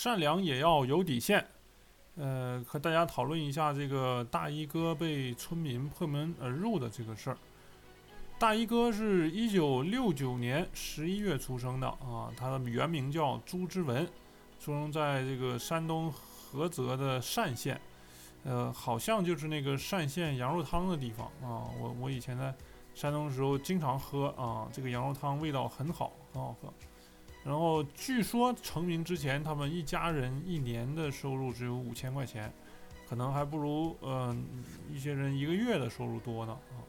善良也要有底线。呃，和大家讨论一下这个大衣哥被村民破门而入的这个事儿。大衣哥是一九六九年十一月出生的啊，他的原名叫朱之文，出生在这个山东菏泽的单县，呃，好像就是那个单县羊肉汤的地方啊。我我以前在山东的时候经常喝啊，这个羊肉汤味道很好，很好喝。然后据说成名之前，他们一家人一年的收入只有五千块钱，可能还不如嗯一些人一个月的收入多呢啊。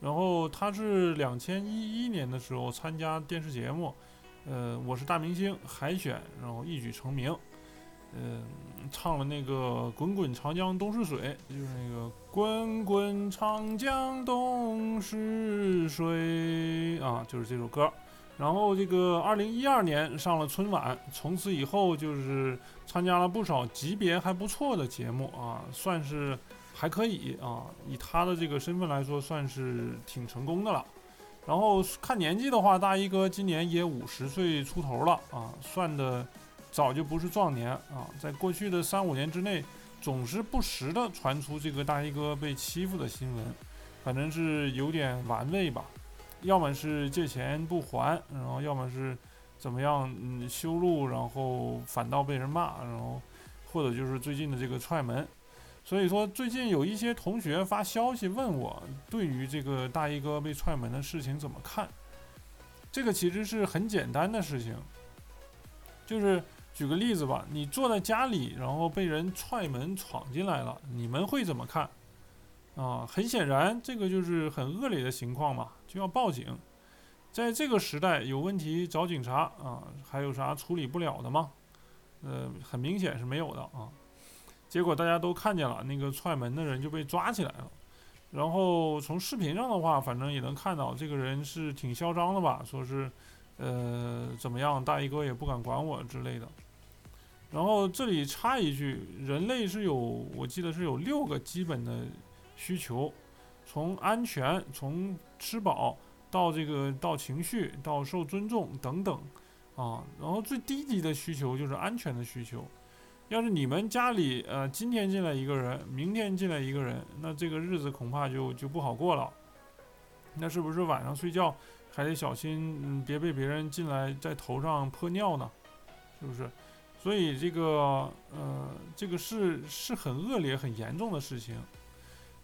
然后他是两千一一年的时候参加电视节目，呃，我是大明星海选，然后一举成名，嗯，唱了那个《滚滚长江东逝水》，就是那个“滚滚长江东逝水”啊，就是这首歌。然后这个二零一二年上了春晚，从此以后就是参加了不少级别还不错的节目啊，算是还可以啊。以他的这个身份来说，算是挺成功的了。然后看年纪的话，大衣哥今年也五十岁出头了啊，算的早就不是壮年啊。在过去的三五年之内，总是不时的传出这个大衣哥被欺负的新闻，反正是有点玩味吧。要么是借钱不还，然后要么是怎么样，嗯，修路，然后反倒被人骂，然后或者就是最近的这个踹门。所以说，最近有一些同学发消息问我，对于这个大衣哥被踹门的事情怎么看？这个其实是很简单的事情，就是举个例子吧，你坐在家里，然后被人踹门闯进来了，你们会怎么看？啊，很显然，这个就是很恶劣的情况嘛，就要报警。在这个时代，有问题找警察啊，还有啥处理不了的吗？呃，很明显是没有的啊。结果大家都看见了，那个踹门的人就被抓起来了。然后从视频上的话，反正也能看到这个人是挺嚣张的吧，说是，呃，怎么样，大衣哥也不敢管我之类的。然后这里插一句，人类是有，我记得是有六个基本的。需求，从安全，从吃饱到这个到情绪到受尊重等等，啊，然后最低级的需求就是安全的需求。要是你们家里呃今天进来一个人，明天进来一个人，那这个日子恐怕就就不好过了。那是不是晚上睡觉还得小心，别被别人进来在头上泼尿呢？是不是？所以这个呃，这个是是很恶劣、很严重的事情。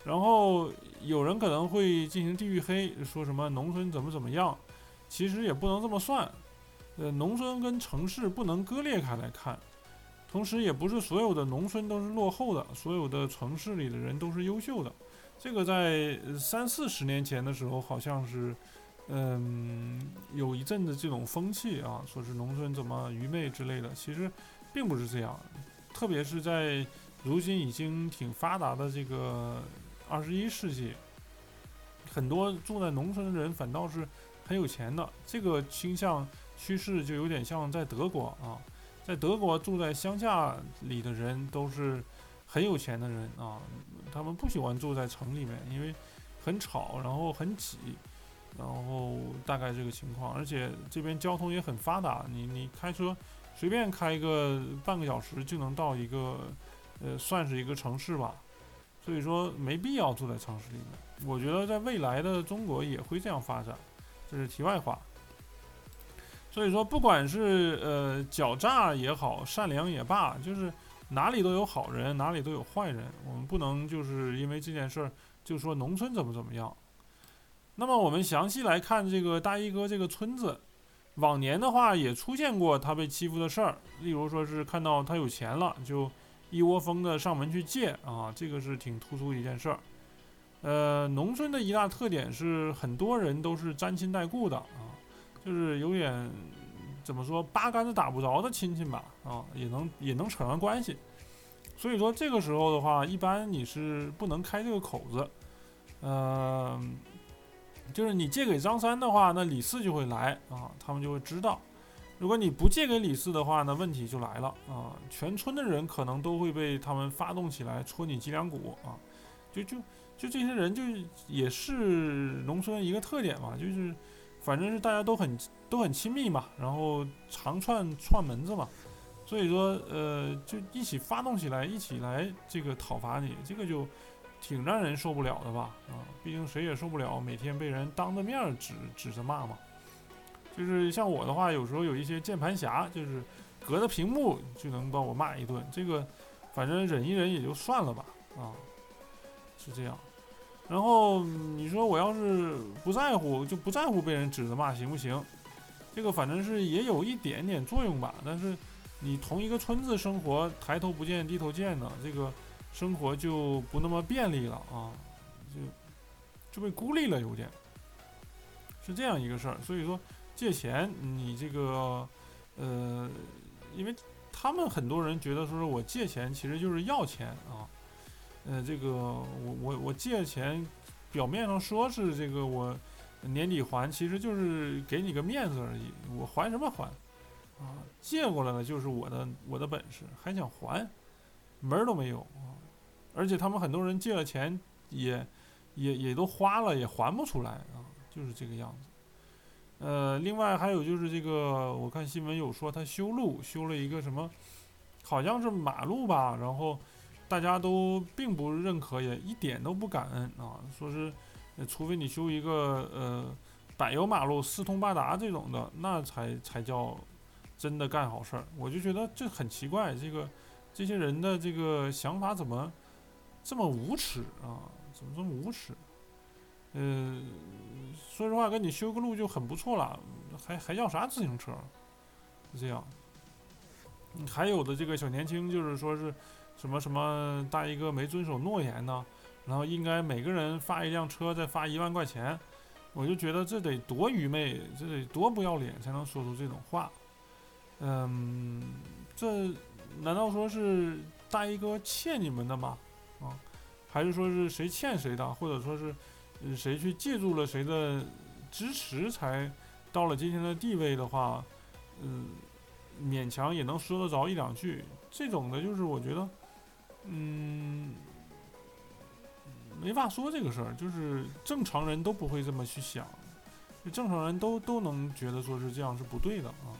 然后有人可能会进行地域黑，说什么农村怎么怎么样，其实也不能这么算。呃，农村跟城市不能割裂开来看，同时也不是所有的农村都是落后的，所有的城市里的人都是优秀的。这个在三四十年前的时候，好像是，嗯，有一阵子这种风气啊，说是农村怎么愚昧之类的，其实并不是这样。特别是在如今已经挺发达的这个。二十一世纪，很多住在农村的人反倒是很有钱的。这个倾向趋势就有点像在德国啊，在德国住在乡下里的人都是很有钱的人啊，他们不喜欢住在城里面，因为很吵，然后很挤，然后大概这个情况。而且这边交通也很发达，你你开车随便开一个半个小时就能到一个，呃，算是一个城市吧。所以说没必要住在城市里面。我觉得在未来的中国也会这样发展，这是题外话。所以说，不管是呃狡诈也好，善良也罢，就是哪里都有好人，哪里都有坏人。我们不能就是因为这件事儿就说农村怎么怎么样。那么我们详细来看这个大衣哥这个村子，往年的话也出现过他被欺负的事儿，例如说是看到他有钱了就。一窝蜂的上门去借啊，这个是挺突出一件事儿。呃，农村的一大特点是很多人都是沾亲带故的啊，就是有点怎么说八竿子打不着的亲戚吧啊，也能也能扯上关系。所以说这个时候的话，一般你是不能开这个口子。呃，就是你借给张三的话，那李四就会来啊，他们就会知道。如果你不借给李四的话，那问题就来了啊！全村的人可能都会被他们发动起来戳你脊梁骨啊！就就就这些人就也是农村一个特点嘛，就是反正是大家都很都很亲密嘛，然后常串串门子嘛，所以说呃就一起发动起来，一起来这个讨伐你，这个就挺让人受不了的吧？啊，毕竟谁也受不了每天被人当着面指指着骂嘛。就是像我的话，有时候有一些键盘侠，就是隔着屏幕就能把我骂一顿，这个反正忍一忍也就算了吧，啊，是这样。然后你说我要是不在乎，就不在乎被人指着骂，行不行？这个反正是也有一点点作用吧。但是你同一个村子生活，抬头不见低头见的，这个生活就不那么便利了啊，就就被孤立了，有点是这样一个事儿。所以说借钱，你这个呃，因为他们很多人觉得说是我借钱其实就是要钱啊。呃，这个我我我借钱，表面上说是这个我年底还，其实就是给你个面子而已。我还什么还？啊，借过来了就是我的我的本事，还想还，门儿都没有啊！而且他们很多人借了钱，也也也都花了，也还不出来啊，就是这个样子。呃，另外还有就是这个，我看新闻有说他修路，修了一个什么，好像是马路吧，然后。大家都并不认可，也一点都不感恩啊！说是，除非你修一个呃柏油马路四通八达这种的，那才才叫真的干好事儿。我就觉得这很奇怪，这个这些人的这个想法怎么这么无耻啊？怎么这么无耻？嗯，说实话，给你修个路就很不错了，还还要啥自行车？是这样。还有的这个小年轻，就是说是。什么什么大衣哥没遵守诺言呢？然后应该每个人发一辆车，再发一万块钱，我就觉得这得多愚昧，这得多不要脸才能说出这种话。嗯，这难道说是大衣哥欠你们的吗？啊，还是说是谁欠谁的，或者说是谁去借助了谁的支持才到了今天的地位的话，嗯，勉强也能说得着一两句。这种的，就是我觉得。嗯，没法说这个事儿，就是正常人都不会这么去想，就正常人都都能觉得说是这样是不对的啊。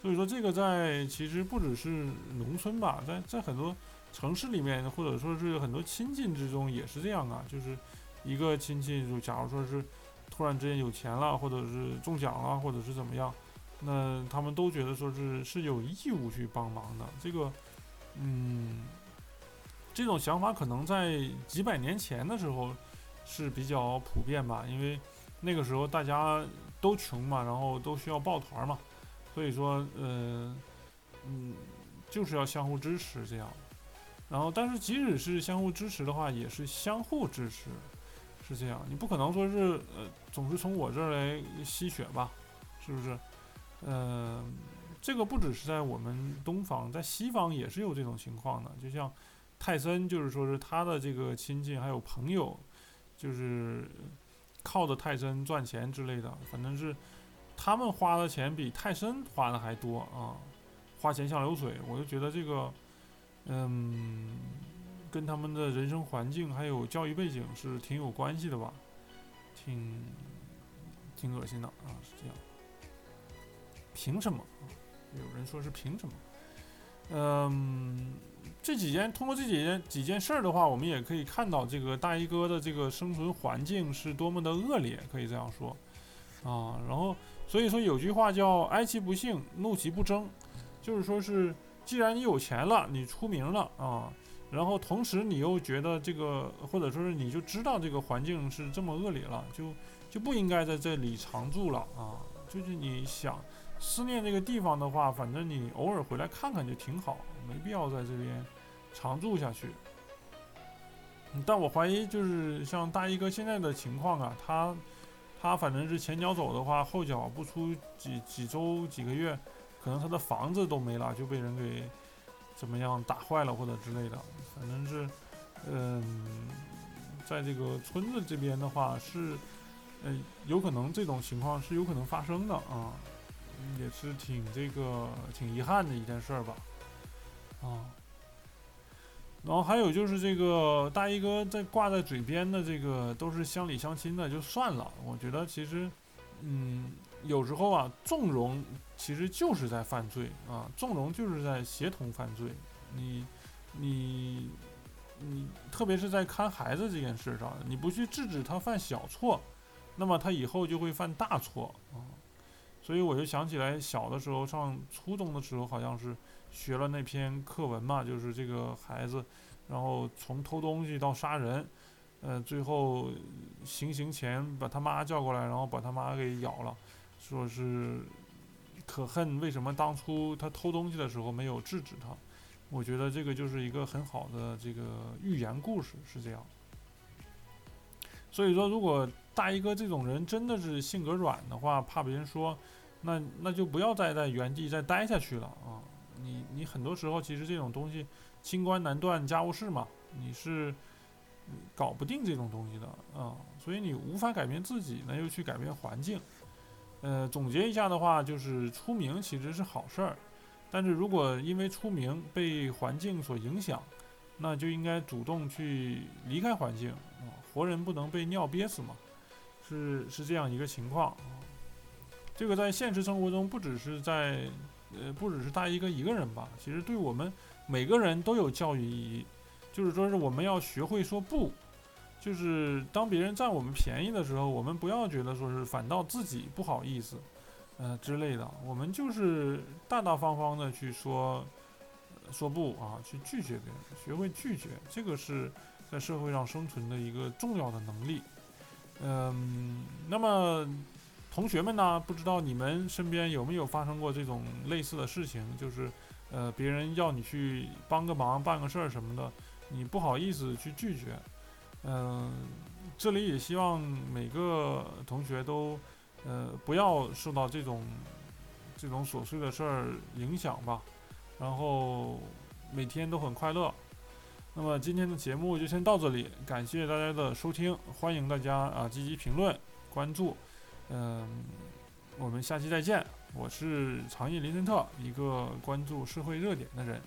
所以说这个在其实不只是农村吧，在在很多城市里面，或者说是很多亲近之中也是这样啊。就是一个亲戚，就假如说是突然之间有钱了，或者是中奖了，或者是怎么样，那他们都觉得说是是有义务去帮忙的。这个，嗯。这种想法可能在几百年前的时候是比较普遍吧，因为那个时候大家都穷嘛，然后都需要抱团嘛，所以说，呃，嗯，就是要相互支持这样。然后，但是即使是相互支持的话，也是相互支持，是这样。你不可能说是呃总是从我这儿来吸血吧，是不是？嗯，这个不只是在我们东方，在西方也是有这种情况的，就像。泰森就是说是他的这个亲戚还有朋友，就是靠着泰森赚钱之类的，反正是他们花的钱比泰森花的还多啊，花钱像流水。我就觉得这个，嗯，跟他们的人生环境还有教育背景是挺有关系的吧，挺挺恶心的啊，是这样。凭什么？有人说是凭什么？嗯。这几件通过这几件几件事儿的话，我们也可以看到这个大衣哥的这个生存环境是多么的恶劣，可以这样说，啊，然后所以说有句话叫哀其不幸，怒其不争，就是说是既然你有钱了，你出名了啊，然后同时你又觉得这个或者说是你就知道这个环境是这么恶劣了，就就不应该在这里常住了啊，就是你想。思念这个地方的话，反正你偶尔回来看看就挺好，没必要在这边常住下去。但我怀疑，就是像大衣哥现在的情况啊，他他反正是前脚走的话，后脚不出几几周几个月，可能他的房子都没了，就被人给怎么样打坏了或者之类的。反正是，嗯，在这个村子这边的话，是，嗯，有可能这种情况是有可能发生的啊。也是挺这个挺遗憾的一件事儿吧，啊，然后还有就是这个大衣哥在挂在嘴边的这个都是乡里乡亲的，就算了。我觉得其实，嗯，有时候啊，纵容其实就是在犯罪啊，纵容就是在协同犯罪。你你你，特别是在看孩子这件事上，你不去制止他犯小错，那么他以后就会犯大错啊。所以我就想起来，小的时候上初中的时候，好像是学了那篇课文嘛，就是这个孩子，然后从偷东西到杀人，呃，最后行刑前把他妈叫过来，然后把他妈给咬了，说是可恨为什么当初他偷东西的时候没有制止他。我觉得这个就是一个很好的这个寓言故事，是这样。所以说，如果大衣哥这种人真的是性格软的话，怕别人说，那那就不要再在原地再待下去了啊！你你很多时候其实这种东西，清官难断家务事嘛，你是搞不定这种东西的啊！所以你无法改变自己，那又去改变环境。呃，总结一下的话，就是出名其实是好事儿，但是如果因为出名被环境所影响，那就应该主动去离开环境啊。活人不能被尿憋死嘛，是是这样一个情况。这个在现实生活中不只是在，呃，不只是大一哥一个人吧，其实对我们每个人都有教育意义。就是说是我们要学会说不，就是当别人占我们便宜的时候，我们不要觉得说是反倒自己不好意思，呃之类的，我们就是大大方方的去说说不啊，去拒绝别人，学会拒绝，这个是。在社会上生存的一个重要的能力，嗯，那么同学们呢？不知道你们身边有没有发生过这种类似的事情？就是，呃，别人要你去帮个忙、办个事儿什么的，你不好意思去拒绝。嗯，这里也希望每个同学都，呃，不要受到这种这种琐碎的事儿影响吧，然后每天都很快乐。那么今天的节目就先到这里，感谢大家的收听，欢迎大家啊积极评论、关注，嗯，我们下期再见。我是长夜林森特，一个关注社会热点的人。